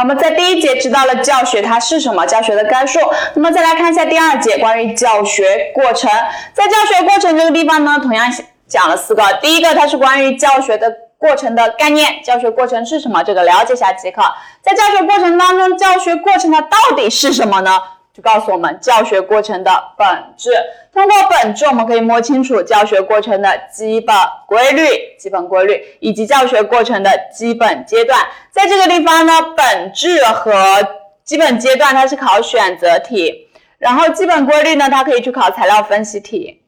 我们在第一节知道了教学它是什么，教学的概述。那么再来看一下第二节关于教学过程。在教学过程这个地方呢，同样讲了四个。第一个，它是关于教学的过程的概念，教学过程是什么？这个了解一下即可。在教学过程当中，教学过程它到底是什么呢？告诉我们教学过程的本质。通过本质，我们可以摸清楚教学过程的基本规律、基本规律以及教学过程的基本阶段。在这个地方呢，本质和基本阶段它是考选择题，然后基本规律呢，它可以去考材料分析题。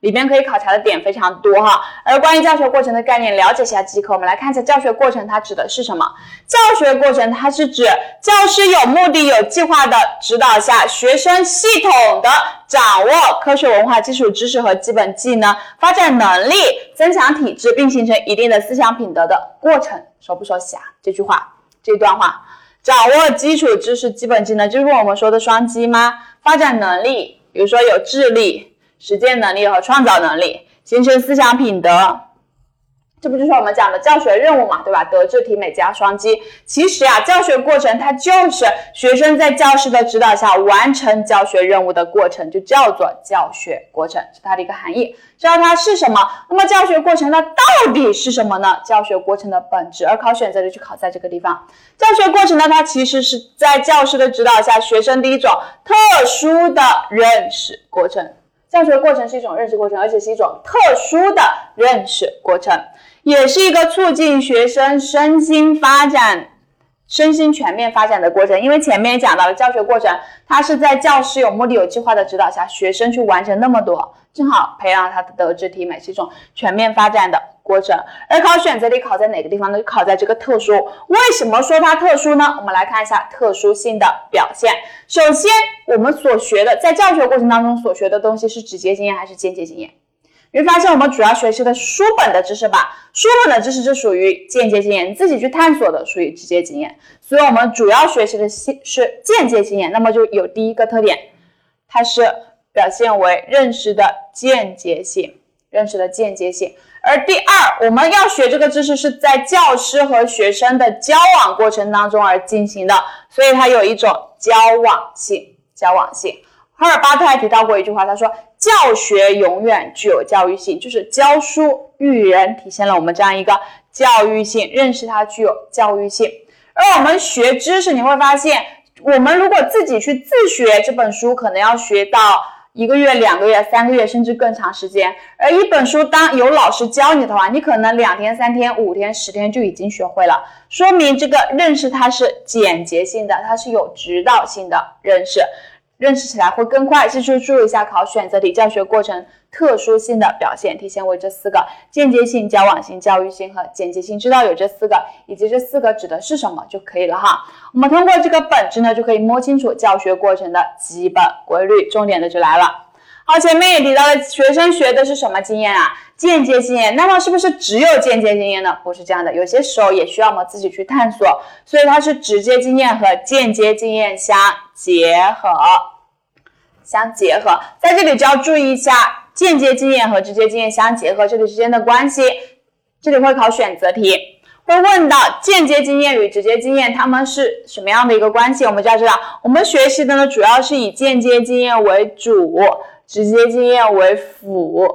里边可以考察的点非常多哈，而关于教学过程的概念，了解一下即可。我们来看一下教学过程，它指的是什么？教学过程它是指教师有目的、有计划的指导下，学生系统的掌握科学文化基础知识和基本技能，发展能力，增强体质，并形成一定的思想品德的过程。熟不熟悉啊？这句话，这段话，掌握基础知识、基本技能，就是我们说的双基吗？发展能力，比如说有智力。实践能力和创造能力，形成思想品德，这不就是我们讲的教学任务嘛，对吧？德智体美加双击。其实啊，教学过程它就是学生在教师的指导下完成教学任务的过程，就叫做教学过程，是它的一个含义。知道它是什么？那么教学过程它到底是什么呢？教学过程的本质，而考选择题就考在这个地方。教学过程呢，它其实是在教师的指导下，学生的一种特殊的认识过程。教学过程是一种认识过程，而且是一种特殊的认识过程，也是一个促进学生身心发展、身心全面发展的过程。因为前面讲到了，教学过程它是在教师有目的、有计划的指导下，学生去完成那么多，正好培养他的德智体美，是一种全面发展的。过程，而考选择题考在哪个地方呢？考在这个特殊。为什么说它特殊呢？我们来看一下特殊性的表现。首先，我们所学的在教学过程当中所学的东西是直接经验还是间接经验？你会发现我们主要学习的书本的知识吧，书本的知识是属于间接经验，你自己去探索的属于直接经验。所以我们主要学习的是是间接经验，那么就有第一个特点，它是表现为认识的间接性，认识的间接性。而第二，我们要学这个知识是在教师和学生的交往过程当中而进行的，所以它有一种交往性。交往性，赫尔巴特还提到过一句话，他说：“教学永远具有教育性，就是教书育人，体现了我们这样一个教育性，认识它具有教育性。”而我们学知识，你会发现，我们如果自己去自学这本书，可能要学到。一个月、两个月、三个月，甚至更长时间。而一本书，当有老师教你的话，你可能两天、三天、五天、十天就已经学会了，说明这个认识它是简洁性的，它是有指导性的认识。认识起来会更快。记住注意一下考选择题教学过程特殊性的表现，体现为这四个：间接性、交往性、教育性和简洁性。知道有这四个，以及这四个指的是什么就可以了哈。我们通过这个本质呢，就可以摸清楚教学过程的基本规律。重点的就来了。好，前面也提到了，学生学的是什么经验啊？间接经验。那么是不是只有间接经验呢？不是这样的，有些时候也需要我们自己去探索。所以它是直接经验和间接经验相结合，相结合。在这里就要注意一下间接经验和直接经验相结合这里之间的关系。这里会考选择题，会问到间接经验与直接经验它们是什么样的一个关系？我们就要知道，我们学习的呢，主要是以间接经验为主。直接经验为辅，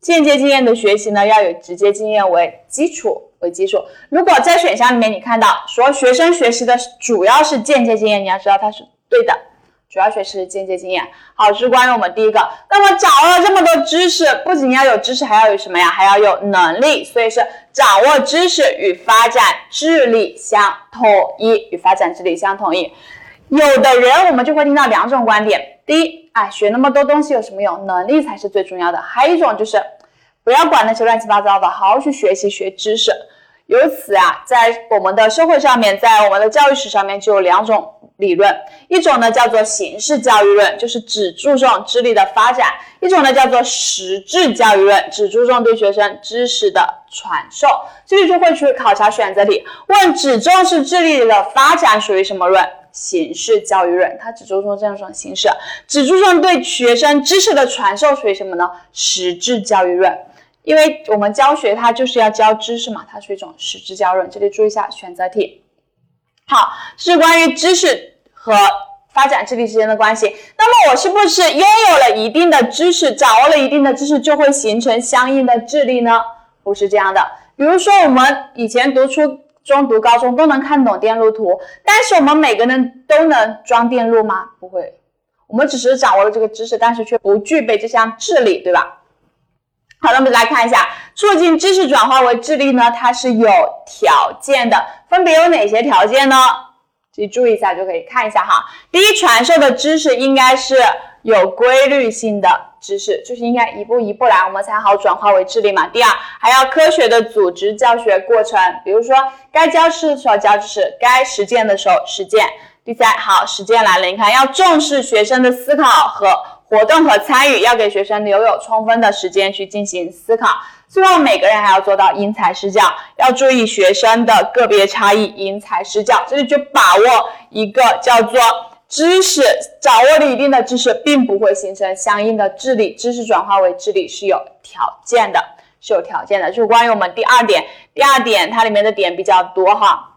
间接经验的学习呢，要有直接经验为基础为基础。如果在选项里面你看到说学生学习的主要是间接经验，你要知道它是对的，主要学习是间接经验。好，是关于我们第一个。那么掌握了这么多知识，不仅要有知识，还要有什么呀？还要有能力。所以是掌握知识与发展智力相统一，与发展智力相统一。有的人我们就会听到两种观点，第一，哎，学那么多东西有什么用？能力才是最重要的。还有一种就是，不要管那些乱七八糟的，好好去学习学知识。由此啊，在我们的社会上面，在我们的教育史上面就有两种理论，一种呢叫做形式教育论，就是只注重智力的发展；一种呢叫做实质教育论，只注重对学生知识的传授。这里就会去考察选择题，问只重视智力的发展属于什么论？形式教育论，它只注重这样一种形式，只注重对学生知识的传授，属于什么呢？实质教育论，因为我们教学它就是要教知识嘛，它是一种实质教育。这里注意一下选择题。好，是关于知识和发展智力之间的关系。那么我是不是拥有了一定的知识，掌握了一定的知识，就会形成相应的智力呢？不是这样的。比如说我们以前读初中、读高中都能看懂电路图，但是我们每个人都能装电路吗？不会。我们只是掌握了这个知识，但是却不具备这项智力，对吧？好了，我们来看一下，促进知识转化为智力呢，它是有条件的，分别有哪些条件呢？自己注意一下就可以看一下哈。第一，传授的知识应该是有规律性的知识，就是应该一步一步来，我们才好转化为智力嘛。第二，还要科学的组织教学过程，比如说该教知识的时候教知识，该实践的时候实践。第三，好，实践来了，你看要重视学生的思考和。活动和参与要给学生留有充分的时间去进行思考。最后，每个人还要做到因材施教，要注意学生的个别差异，因材施教。这里就把握一个叫做知识，掌握了一定的知识，并不会形成相应的智力。知识转化为智力是有条件的，是有条件的。就是关于我们第二点，第二点它里面的点比较多哈。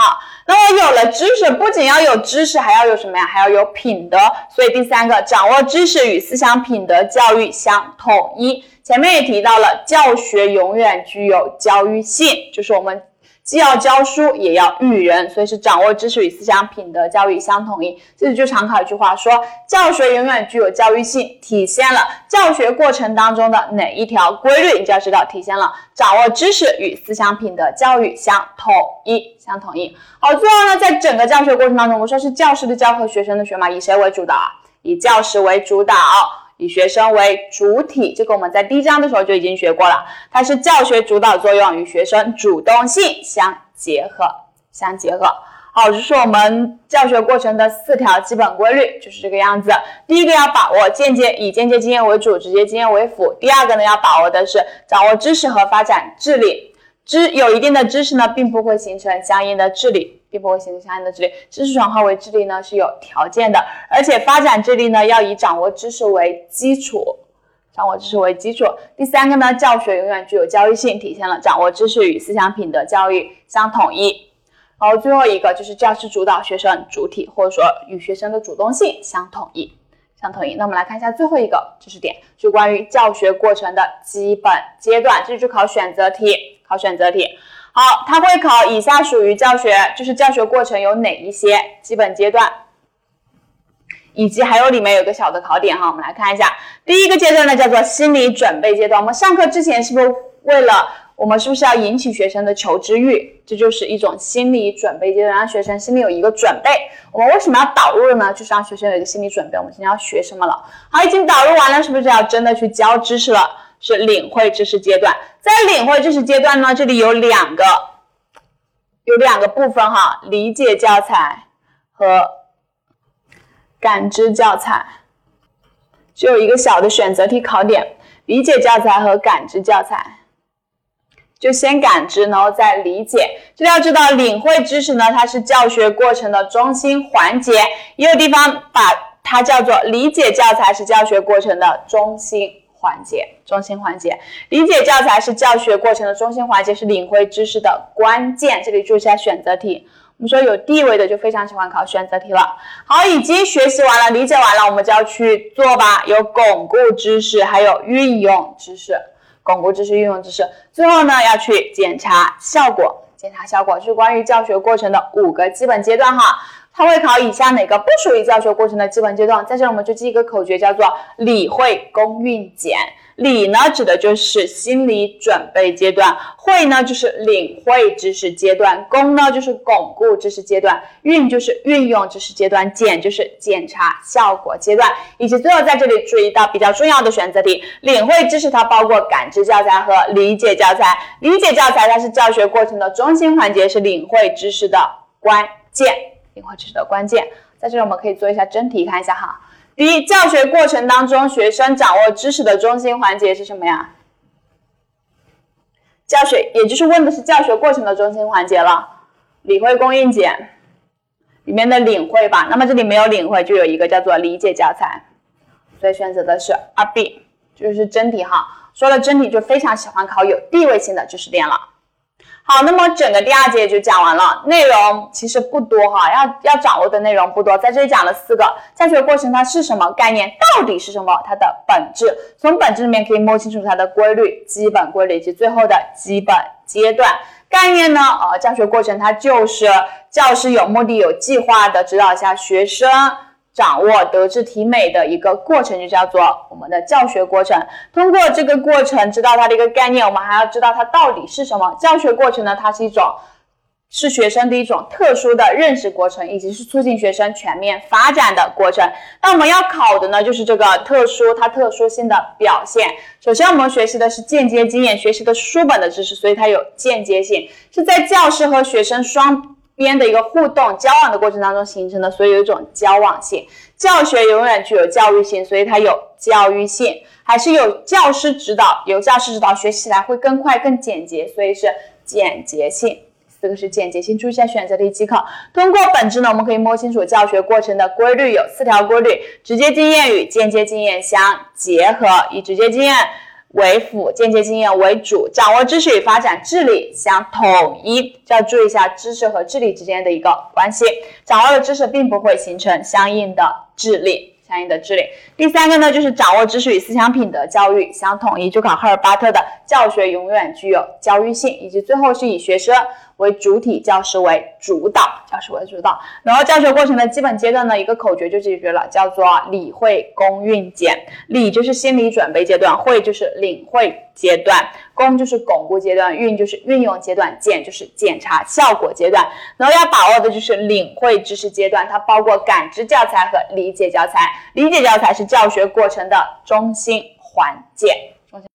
好，那我有了知识，不仅要有知识，还要有什么呀？还要有品德。所以第三个，掌握知识与思想品德教育相统一。前面也提到了，教学永远具有教育性，就是我们。既要教书，也要育人，所以是掌握知识与思想品德教育相统一。这里就常考一句话说，教学永远具有教育性，体现了教学过程当中的哪一条规律？你就要知道，体现了掌握知识与思想品德教育相统一，相统一。好，最后呢，在整个教学过程当中，我们说是教师的教和学生的学嘛，以谁为主导啊？以教师为主导。以学生为主体，这个我们在第一章的时候就已经学过了。它是教学主导作用与学生主动性相结合，相结合。好，这是我们教学过程的四条基本规律，就是这个样子。第一个要把握间接，以间接经验为主，直接经验为辅。第二个呢，要把握的是掌握知识和发展智力。知有一定的知识呢，并不会形成相应的智力。并不会形成相应的智力，知识转化为智力呢是有条件的，而且发展智力呢要以掌握知识为基础，掌握知识为基础。第三个呢，教学永远具有教育性，体现了掌握知识与思想品德教育相统一。然后最后一个就是教师主导，学生主体，或者说与学生的主动性相统一，相统一。那我们来看一下最后一个知识点，就关于教学过程的基本阶段，这就考选择题，考选择题。好，它会考以下属于教学，就是教学过程有哪一些基本阶段，以及还有里面有个小的考点哈，我们来看一下。第一个阶段呢叫做心理准备阶段，我们上课之前是不是为了我们是不是要引起学生的求知欲？这就是一种心理准备阶段，让学生心里有一个准备。我们为什么要导入呢？就是让学生有一个心理准备，我们今天要学什么了？好，已经导入完了，是不是要真的去教知识了？是领会知识阶段，在领会知识阶段呢，这里有两个，有两个部分哈，理解教材和感知教材，就有一个小的选择题考点，理解教材和感知教材，就先感知，然后再理解。这里要知道，领会知识呢，它是教学过程的中心环节，也有地方把它叫做理解教材是教学过程的中心。环节中心环节，理解教材是教学过程的中心环节，是领会知识的关键。这里注意一下选择题，我们说有地位的就非常喜欢考选择题了。好，已经学习完了，理解完了，我们就要去做吧。有巩固知识，还有运用知识，巩固知识，运用知识。最后呢，要去检查效果，检查效果是关于教学过程的五个基本阶段哈。它会考以下哪个不属于教学过程的基本阶段？在这里我们就记一个口诀，叫做理会公运简。理呢，指的就是心理准备阶段；会呢，就是领会知识阶段；公呢，就是巩固知识阶段；运就是运用知识阶段；检就是检查效果阶段。以及最后在这里注意到比较重要的选择题：领会知识它包括感知教材和理解教材。理解教材它是教学过程的中心环节，是领会知识的关键。领会知识的关键，在这里我们可以做一下真题，看一下哈。第一，教学过程当中，学生掌握知识的中心环节是什么呀？教学，也就是问的是教学过程的中心环节了。理会公应简里面的领会吧，那么这里没有领会，就有一个叫做理解教材，所以选择的是二 B，就是真题哈。说了真题，就非常喜欢考有地位性的知识点了。好，那么整个第二节就讲完了，内容其实不多哈，要要掌握的内容不多，在这里讲了四个教学过程，它是什么概念，到底是什么，它的本质，从本质里面可以摸清楚它的规律、基本规律以及最后的基本阶段概念呢？呃，教学过程它就是教师有目的、有计划的指导下学生。掌握德智体美的一个过程，就叫做我们的教学过程。通过这个过程，知道它的一个概念，我们还要知道它到底是什么。教学过程呢，它是一种是学生的一种特殊的认识过程，以及是促进学生全面发展的过程。那我们要考的呢，就是这个特殊它特殊性的表现。首先，我们学习的是间接经验，学习的书本的知识，所以它有间接性，是在教师和学生双。边的一个互动交往的过程当中形成的，所以有一种交往性。教学永远具有教育性，所以它有教育性，还是有教师指导，有教师指导学习起来会更快更简洁，所以是简洁性。四个是简洁性，注意一下选择题即可。通过本质呢，我们可以摸清楚教学过程的规律，有四条规律：直接经验与间接经验相结合，以直接经验。为辅，间接经验为主，掌握知识与发展智力相统一，就要注意一下知识和智力之间的一个关系。掌握了知识，并不会形成相应的智力，相应的智力。第三个呢，就是掌握知识与思想品德教育相统一，就考赫尔巴特的教学永远具有教育性，以及最后是以学生。为主体，教师为主导，教师为主导。然后教学过程的基本阶段呢，一个口诀就解决了，叫做理会公运检。理就是心理准备阶段，会就是领会阶段，公就是巩固阶段，运就是运用阶段，检就是检查效果阶段。然后要把握的就是领会知识阶段，它包括感知教材和理解教材。理解教材是教学过程的中心环节。